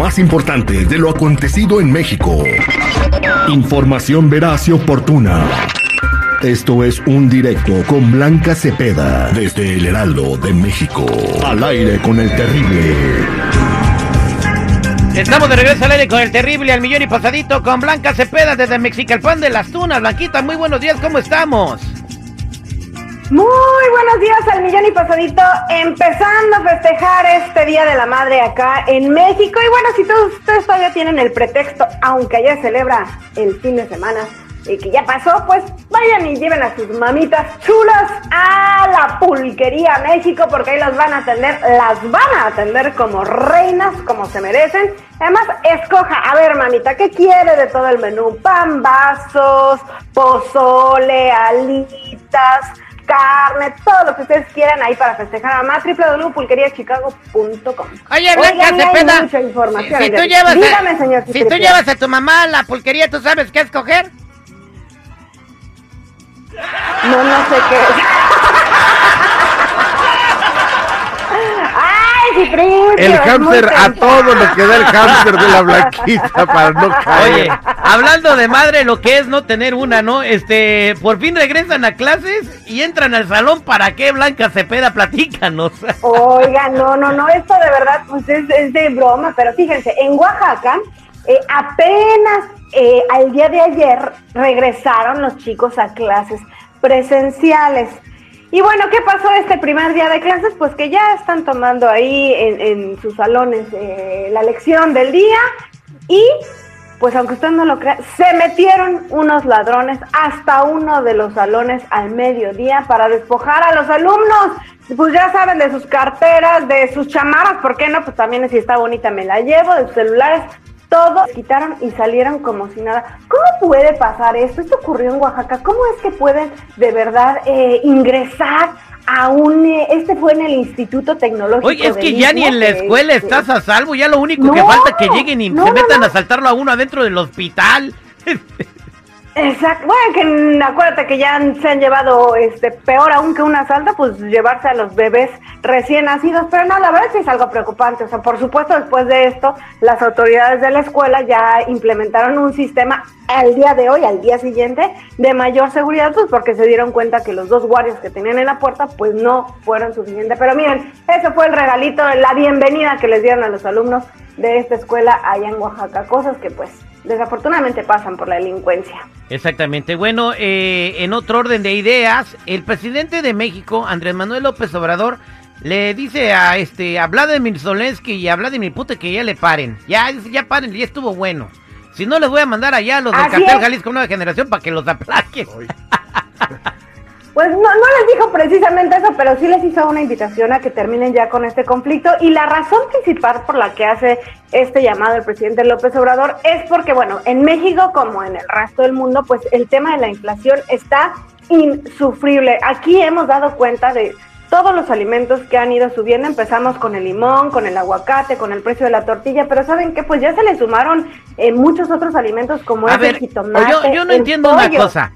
Más importante de lo acontecido en México. Información veraz y oportuna. Esto es un directo con Blanca Cepeda desde el Heraldo de México. Al aire con el terrible. Estamos de regreso al aire con el terrible al millón y pasadito con Blanca Cepeda desde Mexicalpan de las Tunas. Blanquita, muy buenos días, ¿cómo estamos? Muy buenos días al millón y pasadito, empezando a festejar este Día de la Madre acá en México. Y bueno, si todos ustedes todavía tienen el pretexto, aunque ayer celebra el fin de semana y que ya pasó, pues vayan y lleven a sus mamitas chulas a la pulquería México, porque ahí las van a atender, las van a atender como reinas, como se merecen. Además, escoja, a ver, mamita, ¿qué quiere de todo el menú? Pan, vasos, pozole, alitas carne, todo lo que ustedes quieran ahí para festejar a mamá, www.pulqueriachicago.com. Oye, Blanca Cepeda, mucha información. si, si tú llevas, Dígame, a, señor si tú llevas a tu mamá a la pulquería, ¿tú sabes qué escoger? No, no sé qué es. El hámster a todo lo que da el hámster de la blanquita para no caer. Oye, hablando de madre, lo que es no tener una, ¿no? Este, por fin regresan a clases y entran al salón. ¿Para qué, Blanca Cepeda? Platícanos. Oiga, no, no, no, esto de verdad pues es, es de broma, pero fíjense, en Oaxaca eh, apenas eh, al día de ayer regresaron los chicos a clases presenciales. Y bueno, ¿qué pasó este primer día de clases? Pues que ya están tomando ahí en, en sus salones eh, la lección del día y pues aunque usted no lo crea, se metieron unos ladrones hasta uno de los salones al mediodía para despojar a los alumnos. Pues ya saben, de sus carteras, de sus chamarras, ¿por qué no? Pues también si está bonita me la llevo, de sus celulares, todo quitaron y salieron como si nada. ¿Cómo puede pasar esto? Esto ocurrió en Oaxaca. ¿Cómo es que pueden de verdad eh, ingresar a un... eh, este fue en el Instituto Tecnológico. Oye, es que ya ni en la escuela es, estás a salvo. Ya lo único que falta es que lleguen y no, se metan no. a saltarlo a uno adentro del hospital. Exacto. Bueno, que acuérdate que ya se han llevado, este, peor aún que un asalto, pues llevarse a los bebés recién nacidos. Pero no, la verdad sí es algo preocupante. O sea, por supuesto, después de esto, las autoridades de la escuela ya implementaron un sistema al día de hoy, al día siguiente, de mayor seguridad, pues porque se dieron cuenta que los dos guardias que tenían en la puerta, pues no fueron suficientes. Pero miren, ese fue el regalito, la bienvenida que les dieron a los alumnos de esta escuela allá en Oaxaca. Cosas que, pues, desafortunadamente pasan por la delincuencia. Exactamente. Bueno, eh, en otro orden de ideas, el presidente de México, Andrés Manuel López Obrador, le dice a este a Vladimir Zelensky y a Vladimir Putin que ya le paren. Ya, ya paren, ya estuvo bueno. Si no, les voy a mandar allá a los del Así cartel es. Jalisco Nueva Generación para que los aplaquen. Pues no, no les dijo precisamente eso, pero sí les hizo una invitación a que terminen ya con este conflicto. Y la razón principal por la que hace este llamado el presidente López Obrador es porque, bueno, en México como en el resto del mundo, pues el tema de la inflación está insufrible. Aquí hemos dado cuenta de todos los alimentos que han ido subiendo. Empezamos con el limón, con el aguacate, con el precio de la tortilla, pero ¿saben qué? Pues ya se le sumaron eh, muchos otros alimentos como A es ver, el jitomate, yo, yo no entiendo una cosa.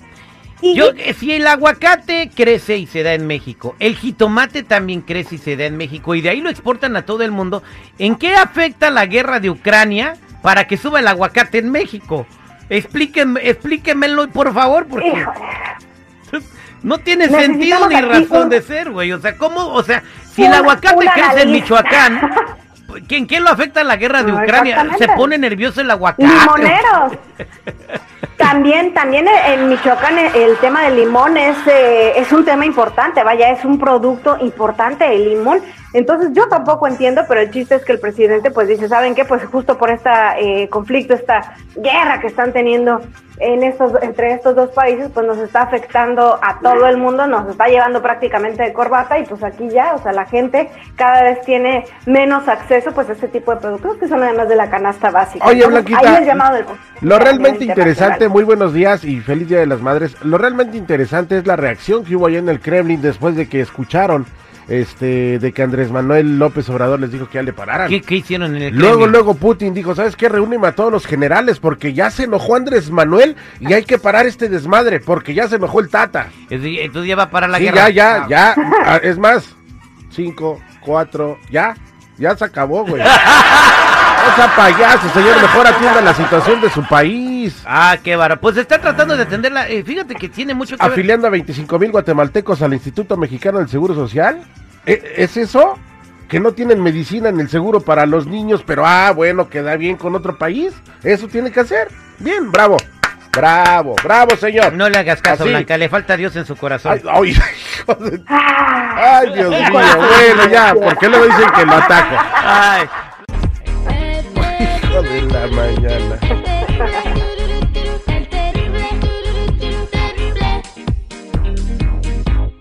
Yo, si el aguacate crece y se da en México, el jitomate también crece y se da en México, y de ahí lo exportan a todo el mundo, ¿en qué afecta la guerra de Ucrania para que suba el aguacate en México? Explíquenme, explíquenmelo, por favor, porque Híjole. no tiene sentido ni razón un- de ser, güey. O sea, ¿cómo? O sea, si el aguacate crece en. Michoacán, ¿qué- ¿en qué lo afecta la guerra de No, Ucrania? Se pone nervioso el aguacate. Limoneros. También, también en Michoacán el el tema del limón es, eh, es un tema importante, vaya, es un producto importante el limón. Entonces yo tampoco entiendo, pero el chiste es que el presidente pues dice, ¿saben qué? Pues justo por este conflicto, esta guerra que están teniendo en estos, entre estos dos países, pues nos está afectando a todo el mundo, nos está llevando prácticamente de corbata y pues aquí ya, o sea, la gente cada vez tiene menos acceso pues a este tipo de productos que son además de la canasta básica. Oye, Blanquita, ahí el llamado del Lo realmente interesante, muy buenos días y feliz Día de las Madres. Lo realmente interesante es la reacción que hubo allá en el Kremlin después de que escucharon este de que Andrés Manuel López Obrador les dijo que ya le pararan. ¿Qué, qué hicieron en el Luego, luego Putin dijo, ¿sabes qué? Reúneme a todos los generales porque ya se enojó Andrés Manuel y hay que parar este desmadre porque ya se enojó el Tata. Entonces ya va para la Sí, guerra. ya, ya, ya. Ah, Es más, cinco, cuatro, ya, ya se acabó, güey. No sea payaso, señor, mejor atienda la situación de su país. Ah, qué vara. Pues está tratando de atenderla. eh, fíjate que tiene mucho que ver. Afiliando a 25 mil guatemaltecos al Instituto Mexicano del Seguro Social. ¿E- ¿Es eso? ¿Que no tienen medicina en el seguro para los niños, pero ah, bueno, queda bien con otro país? ¿Eso tiene que hacer? Bien, bravo. Bravo, bravo, señor. No le hagas caso, Así. Blanca. Le falta Dios en su corazón. Ay, ay, ay, Dios mío, bueno, ya, ¿por qué luego dicen que lo ataco? Ay. Hijo de la mañana.